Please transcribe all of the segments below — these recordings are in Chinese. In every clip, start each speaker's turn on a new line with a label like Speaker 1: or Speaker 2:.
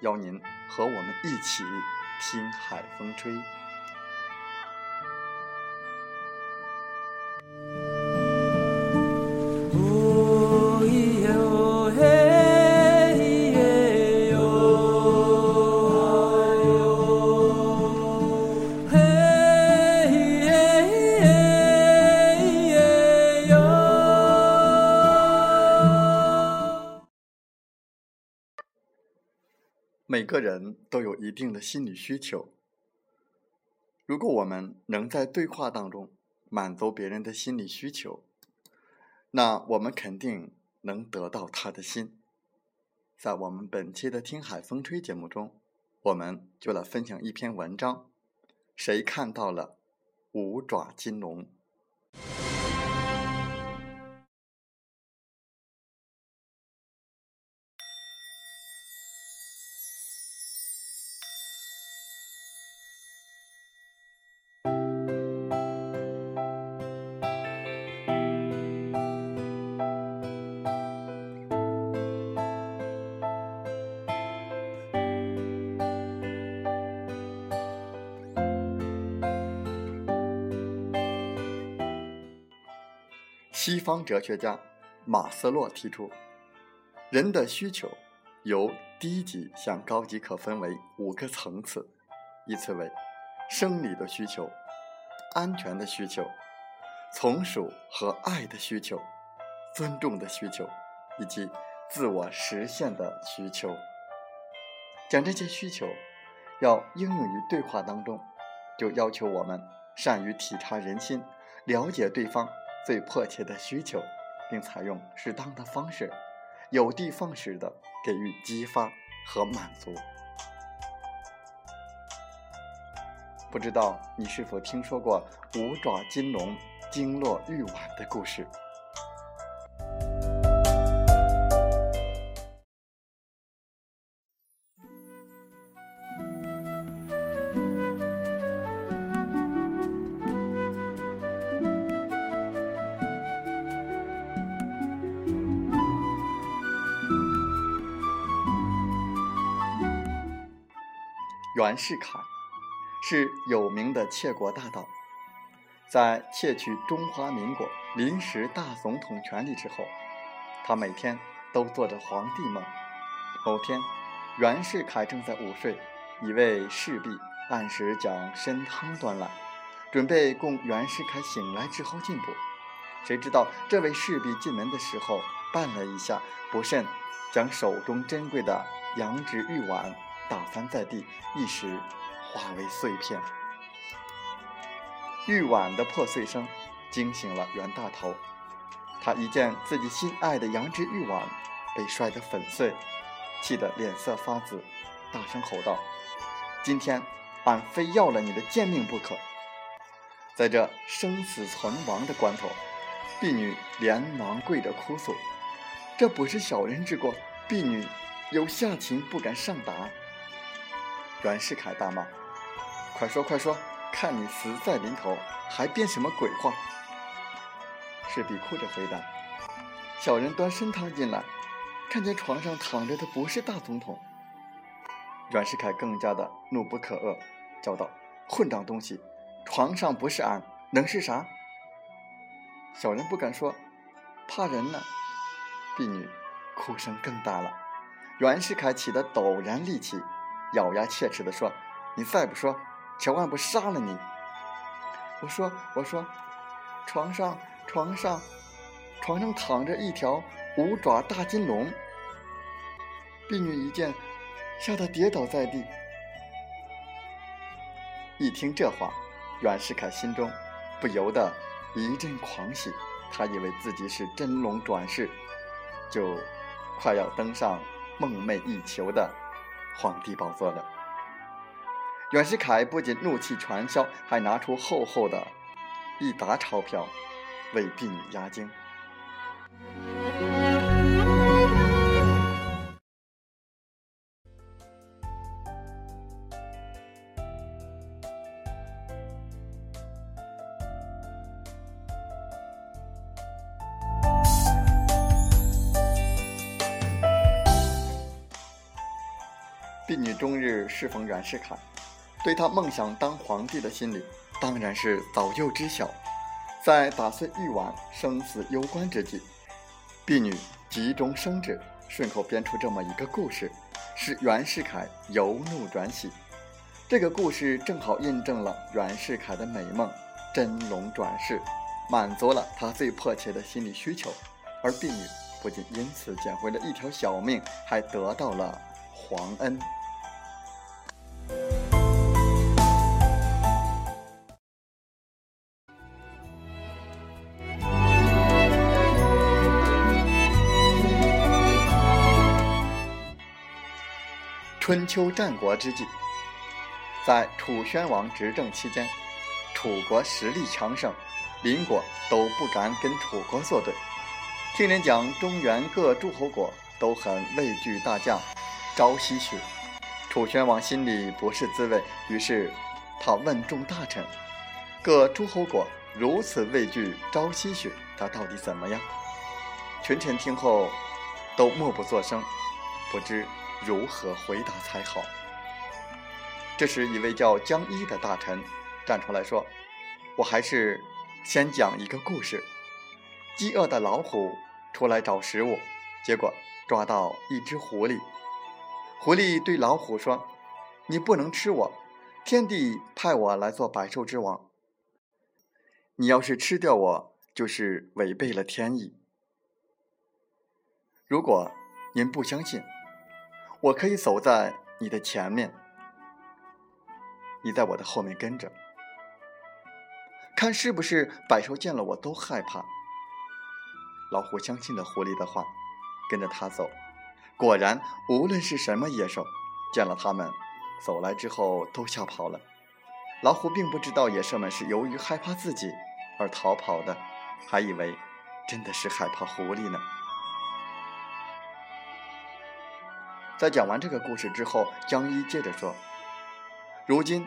Speaker 1: 邀您和我们一起听海风吹。每个人都有一定的心理需求。如果我们能在对话当中满足别人的心理需求，那我们肯定能得到他的心。在我们本期的《听海风吹》节目中，我们就来分享一篇文章：谁看到了五爪金龙？西方哲学家马斯洛提出，人的需求由低级向高级可分为五个层次，依次为生理的需求、安全的需求、从属和爱的需求、尊重的需求，以及自我实现的需求。讲这些需求要应用于对话当中，就要求我们善于体察人心，了解对方。最迫切的需求，并采用适当的方式，有的放矢的给予激发和满足。不知道你是否听说过五爪金龙经络玉碗的故事？袁世凯是有名的窃国大盗，在窃取中华民国临时大总统权力之后，他每天都做着皇帝梦。某天，袁世凯正在午睡，一位侍婢按时将参汤端来，准备供袁世凯醒来之后进补。谁知道这位侍婢进门的时候绊了一下，不慎将手中珍贵的羊脂玉碗。打翻在地，一时化为碎片。玉碗的破碎声惊醒了袁大头，他一见自己心爱的羊脂玉碗被摔得粉碎，气得脸色发紫，大声吼道：“今天俺非要了你的贱命不可！”在这生死存亡的关头，婢女连忙跪着哭诉：“这不是小人之过，婢女有下情不敢上达。”袁世凯大骂：“快说快说，看你死在临头，还编什么鬼话？”侍婢哭着回答：“小人端参汤进来，看见床上躺着的不是大总统。阮世凯更加的怒不可遏，叫道：“混账东西！床上不是俺，能是啥？”小人不敢说，怕人呢。婢女哭声更大了。袁世凯气得陡然立起，咬牙切齿地说：“你再不说，千万不杀了你！”我说：“我说，床上，床上，床上躺着一条五爪大金龙。”婢女一见，吓得跌倒在地。一听这话，袁世凯心中不由得一阵狂喜，他以为自己是真龙转世，就快要登上。梦寐以求的皇帝宝座了。袁世凯不仅怒气全消，还拿出厚厚的一沓钞票为婢女压惊。婢女终日侍奉袁世凯，对他梦想当皇帝的心理当然是早就知晓。在打碎玉碗生死攸关之际，婢女急中生智，顺口编出这么一个故事，使袁世凯由怒转喜。这个故事正好印证了袁世凯的美梦——真龙转世，满足了他最迫切的心理需求。而婢女不仅因此捡回了一条小命，还得到了皇恩。春秋战国之际，在楚宣王执政期间，楚国实力强盛，邻国都不敢跟楚国作对。听人讲，中原各诸侯国都很畏惧大将朝夕雪。楚宣王心里不是滋味，于是他问众大臣：“各诸侯国如此畏惧朝夕雪，他到底怎么样？”群臣听后都默不作声，不知。如何回答才好？这时，一位叫江一的大臣站出来说：“我还是先讲一个故事。饥饿的老虎出来找食物，结果抓到一只狐狸。狐狸对老虎说：‘你不能吃我，天帝派我来做百兽之王。你要是吃掉我，就是违背了天意。如果您不相信。’”我可以走在你的前面，你在我的后面跟着，看是不是百兽见了我都害怕。老虎相信了狐狸的话，跟着他走。果然，无论是什么野兽，见了他们走来之后都吓跑了。老虎并不知道野兽们是由于害怕自己而逃跑的，还以为真的是害怕狐狸呢。在讲完这个故事之后，江一接着说：“如今，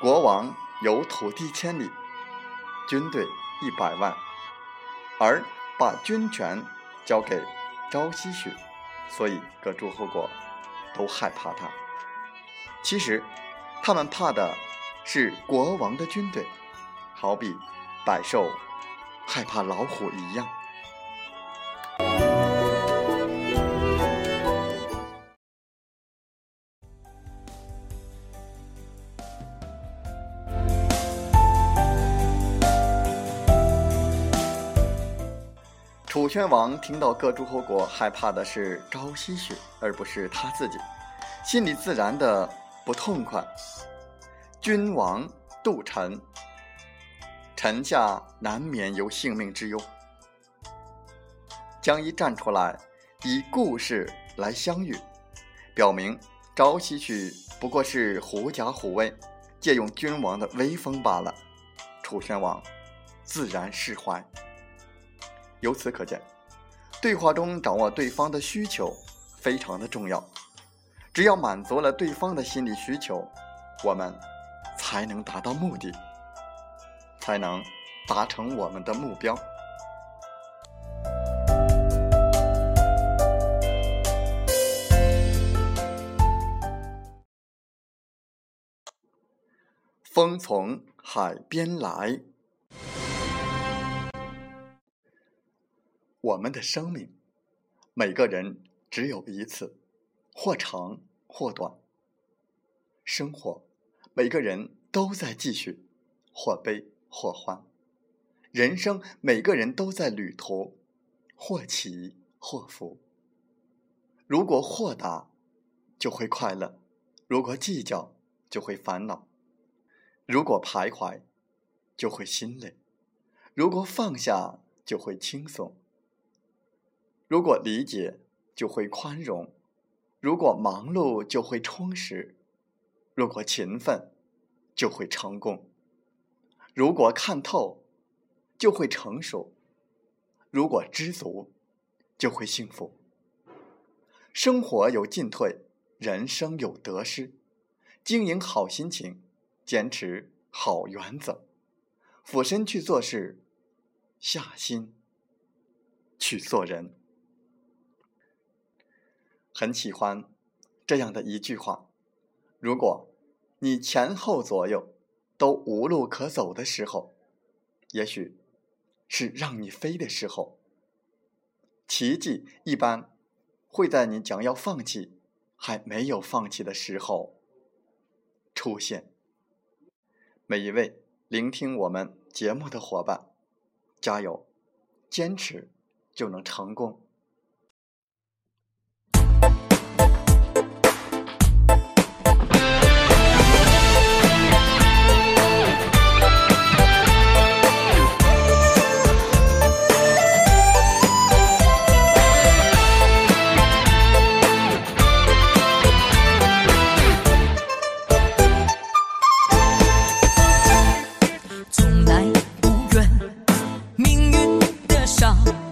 Speaker 1: 国王有土地千里，军队一百万，而把军权交给朝夕许，所以各诸侯国都害怕他。其实，他们怕的是国王的军队，好比百兽害怕老虎一样。”楚宣王听到各诸侯国害怕的是朝夕许，而不是他自己，心里自然的不痛快。君王杜臣，臣下难免有性命之忧。江一站出来，以故事来相遇，表明朝夕许不过是狐假虎威，借用君王的威风罢了。楚宣王自然释怀。由此可见对话中掌握对方的需求非常的重要。只要满足了对方的心理需求我们才能达到目的才能达成我们的目标。风从海边来我们的生命，每个人只有一次，或长或短。生活，每个人都在继续，或悲或欢。人生，每个人都在旅途，或起或伏。如果豁达，就会快乐；如果计较，就会烦恼；如果徘徊，就会心累；如果放下，就会轻松；如果理解，就会宽容；如果忙碌，就会充实；如果勤奋，就会成功；如果看透。就会成熟。如果知足，就会幸福。生活有进退，人生有得失。经营好心情，坚持好原则，俯身去做事，下心去做人。很喜欢这样的一句话：如果你前后左右都无路可走的时候，也许。是让你飞的时候，奇迹一般会在你将要放弃还没有放弃的时候出现。每一位聆听我们节目的伙伴，加油，坚持就能成功。
Speaker 2: 伤